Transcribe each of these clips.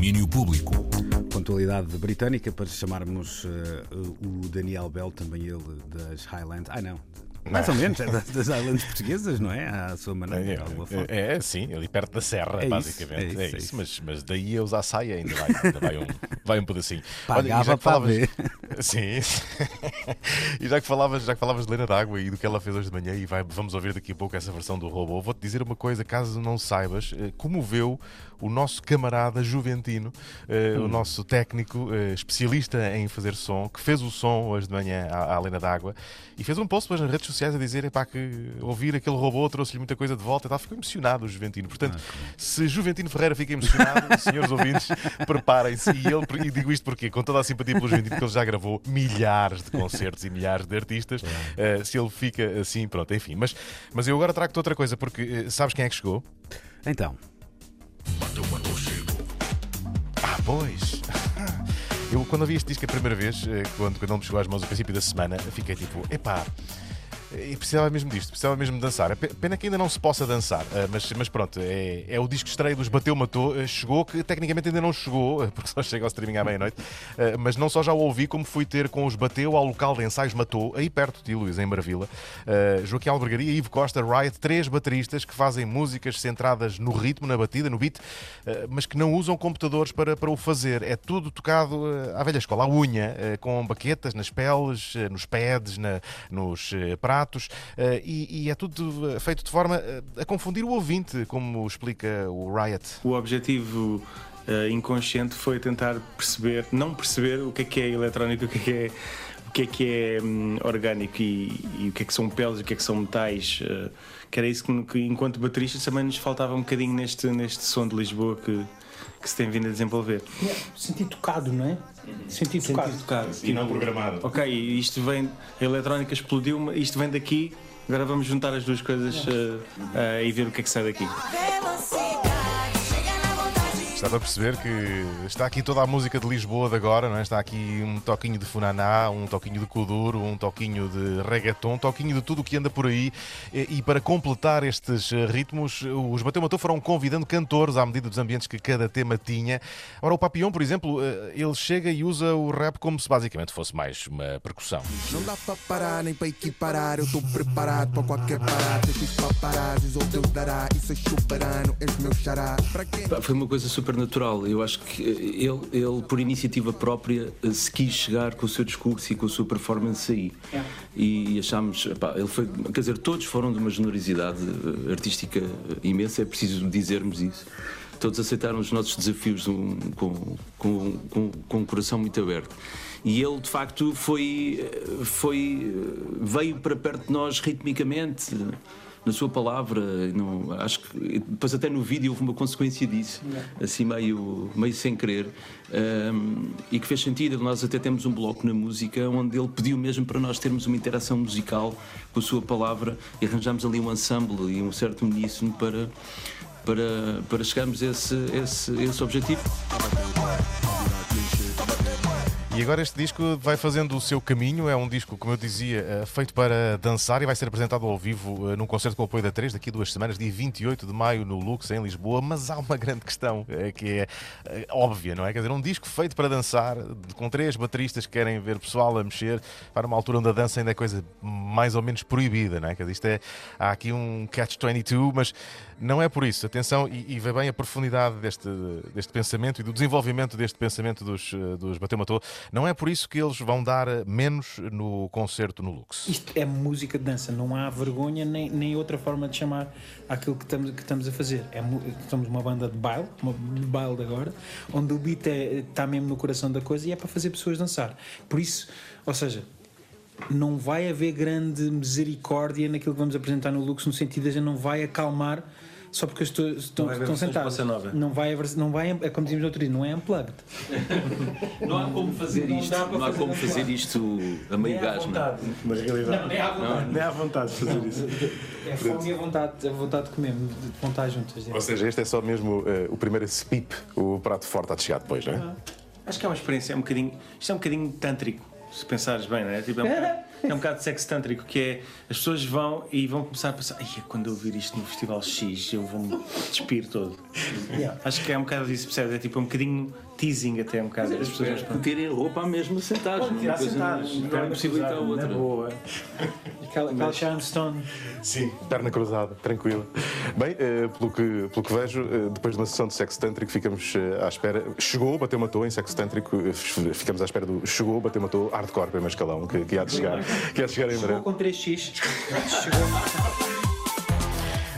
domínio público. Pontualidade britânica para chamarmos uh, o Daniel Bell, também ele das Highlands. Ah, não. Mais ou menos, é das Highlands portuguesas, não é? À sua maneira, de alguma forma. É, é, sim, ali perto da serra, É isso, basicamente. é isso, É é isso, isso. Mas, mas daí a usar saia ainda vai, ainda vai, um, vai um pedacinho. Pagava e já que para falavas- ver. Sim. e já que, falavas, já que falavas de Lena d'Água e do que ela fez hoje de manhã, e vai, vamos ouvir daqui a pouco essa versão do robô, vou-te dizer uma coisa, caso não saibas, eh, comoveu o nosso camarada Juventino, eh, Hum. o nosso técnico eh, especialista em fazer som, que fez o som hoje de manhã à, à Lena d'Água e fez um post depois nas redes sociais a dizer epá, que ouvir aquele robô trouxe-lhe muita coisa de volta e tal. Ficou emocionado o Juventino. Portanto, se Juventino Ferreira fica emocionado, senhores ouvintes, preparem-se. E, ele, e digo isto porque, com toda a simpatia pelo Juventino, que ele já gravou milhares de concertos e milhares de artistas, eh, se ele fica assim, pronto, enfim. Mas, mas eu agora trago-te outra coisa, porque eh, sabes quem é que chegou? Então, Ah, pois. Eu, quando ouvi este disco a primeira vez, eh, quando, quando ele me chegou às mãos no princípio da semana, fiquei tipo, epá. E precisava mesmo disto, precisava mesmo dançar. Pe- Pena que ainda não se possa dançar, eh, mas, mas pronto, é, é o disco estreia dos Bateu Matou. eh, Chegou, que tecnicamente ainda não chegou, eh, porque só chega ao streaming à meia-noite. Mas não só já o ouvi, como fui ter com os Bateu ao local de ensaios Matou, aí perto de Luís, em Maravilha. Eh, Joaquim Albergaria, Ivo Costa, Riot, três bateristas que fazem músicas centradas no ritmo, na batida, no beat, mas que não usam computadores para, para o fazer. É tudo tocado à velha escola, à unha, com baquetas nas peles, nos pads, na- nos pratos, eh, e, e é tudo eh, feito de forma eh, a confundir o ouvinte, como explica o Riot. O objetivo inconsciente foi tentar perceber, não perceber o que é que é eletrónico, o que é que é, o que é, que é hum, orgânico e, e o que é que são peles, o que é que são metais. eh, que era isso que, que, enquanto bateristas, também nos faltava um bocadinho neste, neste som de Lisboa que, que se tem vindo a desenvolver. Sentir tocado, não é? Sentir tocado. E não programado. Ok, isto vem, a eletrónica explodiu, isto vem daqui, agora vamos juntar as duas coisas eh, eh, e ver o que é que sai daqui. Está para perceber que está aqui toda a música de Lisboa de agora, não é? Está aqui um toquinho de funaná, um toquinho de kuduro, um toquinho de reggaeton, um toquinho de tudo o que anda por aí. E, e para completar estes ritmos, os Bateu Matou foram convidando cantores à medida dos ambientes que cada tema tinha. Ora, o Papillon, por exemplo, eh, ele chega e usa o rap como se basicamente fosse mais uma percussão. Não dá pra parar nem pra equiparar. Eu tô preparado pra qualquer parada. Esses paparazzis ou Deus dará. Isso é chuparano, és meu xará. Foi uma coisa super natural. Eu acho que ele, ele, por iniciativa própria, eh, se quis chegar com o seu discurso e com a sua performance aí. E achámos, pá, ele foi, quer dizer, todos foram de uma generosidade eh, artística imensa, é preciso dizermos isso. Todos aceitaram os nossos desafios um, com, com, com, com um coração muito aberto. E ele, de facto, foi, eh, foi, eh, veio para perto de nós ritmicamente na sua palavra. Não, acho que depois até no vídeo houve uma consequência disso, assim meio, meio sem querer, um, e que fez sentido. Nós até temos um bloco na música onde ele pediu mesmo para nós termos uma interação musical com a sua palavra e arranjámos ali um ensemble e um certo uníssono para, para, para chegarmos a esse, esse, esse objetivo. E agora este disco vai fazendo o seu caminho. É um disco, como eu dizia, eh, feito para dançar e vai ser apresentado ao vivo eh, num concerto com o apoio da 3 daqui a duas semanas, dia 28 de maio, no Lux, em Lisboa. Mas há uma grande questão eh, que é óbvia, não é? Quer dizer, um disco feito para dançar, com três bateristas que querem ver pessoal a mexer, para uma altura onde a dança ainda é coisa mais ou menos proibida, não é? Quer dizer, isto é, há aqui um catch-22, mas não é por isso. Atenção, e, e vê bem a profundidade deste, deste pensamento e do desenvolvimento deste pensamento dos, dos Bateu Matou. Não é por isso que eles vão dar eh, menos no concerto no Lux. Isto é música de dança, não há vergonha nem, nem outra forma de chamar aquilo que estamos, que estamos a fazer. É, somos uma banda de baile, uma de baile de agora, onde o beat é- está mesmo no coração da coisa e é para fazer pessoas dançar. Por isso, ou seja, não vai haver grande misericórdia naquilo que vamos apresentar no Lux, no sentido de a gente não vai acalmar só porque as pessoas estão, sentadas. nova. Não vai haver, não vai, é como dizíamos no outro dia, não é unplugged. Não há como fazer Não isto, não há fazer como fazer isto a meio gás. não é? na realidade. Não, nem à vontade. Nem há vontade de fazer isso. É fome e a vontade, a vontade de comer, de vão estar juntas. Ou seja, este é só mesmo eh, o primeiro spip, o prato forte a de chegar depois, não é? Acho que é uma experiência, é um bocadinho. Isto é um bocadinho tântrico, se pensares bem, não é? Tipo, é um é um bocado sexo tântrico, que é as pessoas vão e vão começar a pensar, "Ai, quando eu ouvir isto no Festival X, eu vou-me despir todo. Acho que é um bocado disso, percebes? É tipo um bocadinho teasing até um bocado. As pessoas. Tirem roupa à mesma sentados. Uma não- não impossibilita a outra. Na boa. Aquela, aquela Sharon Stone. Sim, perna cruzada, tranquila. Bem, eh, pelo, que, pelo que vejo, eh, depois de uma sessão de sexo tântrico, ficamos eh, à espera. Chegou, bateu, matou em sexo tântrico, ficamos à espera do chegou, bateu, matou, hardcore, primeiro escalão, que, que há de chegar, que há de chegar em Chegou breve. com 3x. Chegou.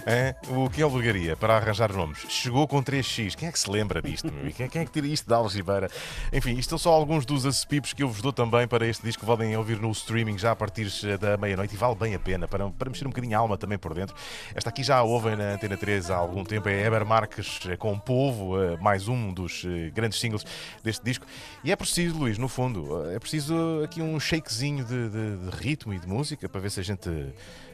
É, o que é albergaria para arranjar nomes? Chegou com 3x. Quem é que se lembra disto? Quem, quem é que tira isto da algibeira? Enfim, isto são só alguns dos acessipipos que eu vos dou também para este disco podem ouvir no streaming já a partir eh, da meia-noite e vale bem a pena para, para mexer um bocadinho a alma também por dentro. Esta aqui já a ouvem na Antena 3 há algum tempo, é Eber Marques eh, com Povo, eh, mais um dos grandes singles deste disco. E é preciso, Luís, no fundo, é preciso aqui um shakezinho de, de- de ritmo e de música para ver se a gente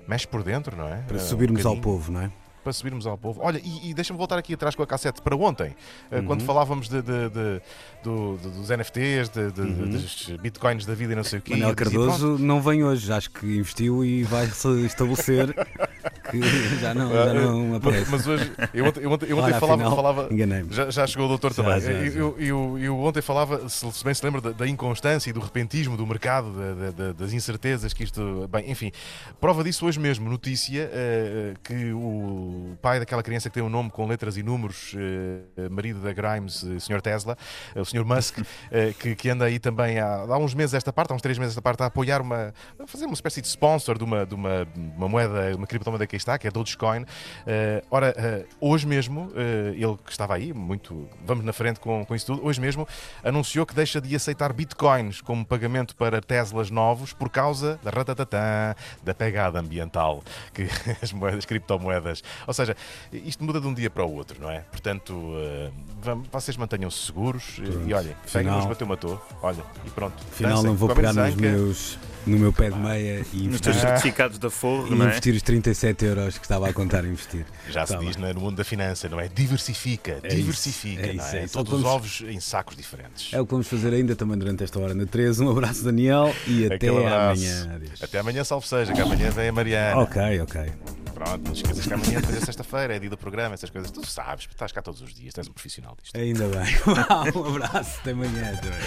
mexe por dentro, não é? Para um subirmos ao bocadinho povo, não é? para subirmos ao povo. Olha, e, e deixa-me voltar aqui atrás com a cassete para ontem, eh, Uhum. quando falávamos de, de- de- do- dos NFTs, de- de- Uhum. dos bitcoins da vida e não sei o quê. Dizia, pronto, Cardoso não vem hoje, acho que investiu e vai se estabelecer já não, já não mas, aparece. mas hoje, eu ontem, eu ontem, eu ontem Olha, falava. afinal, falava já, já chegou o doutor Já, também. já, Eu-. Eu, eu, ontem falava, se bem se lembra, da, da inconstância e do repentismo do mercado, da- da- da- das incertezas que isto. Bem, enfim, prova disso hoje mesmo. Notícia eh, que o pai daquela criança que tem um nome com letras e números, eh, marido da Grimes, eh, Sr. Tesla, o Sr. Musk, que, que anda aí também há, há uns meses esta parte, há uns três meses esta parte, a apoiar uma. a fazer uma espécie de sponsor de uma, de uma, uma moeda, uma criptomoeda que está, que é Dogecoin. Eh, ora, eh, hoje mesmo, eh, ele que estava aí, muito. Vamos na frente com, com isso tudo, hoje mesmo anunciou que deixa de aceitar bitcoins como pagamento para Teslas novos por causa da ratatatã, da pegada ambiental que as moedas, criptomoedas. Ou seja, isto muda de um dia para o outro, não é? Portanto, vamos- vocês mantenham-se seguros e, e olhem, pega-nos, bateu, matou. Olha, e pronto. Afinal, Dancem, não vou pegar nos meus, no meu pé de meia e Nos investir, teus certificados da Forro, e não é? investir os 37 euros que estava a contar investir. Já se diz é, no mundo da finança, não é? Diversifica, É isso, diversifica, é não isso, é? é isso. Todos os Vamos- ovos em sacos diferentes. É o que vamos fazer ainda também durante esta hora na 13. Um abraço, Daniel, e até amanhã. Adeus. Até amanhã, salve seja, que amanhã vem a Mariana. Ok, ok. Pronto, não esqueças que amanhã depois é sexta-feira, é dia do programa, essas coisas. Tu sabes, estás cá todos os dias, tu és um profissional disto. Ainda bem. um abraço, até amanhã. Até amanhã.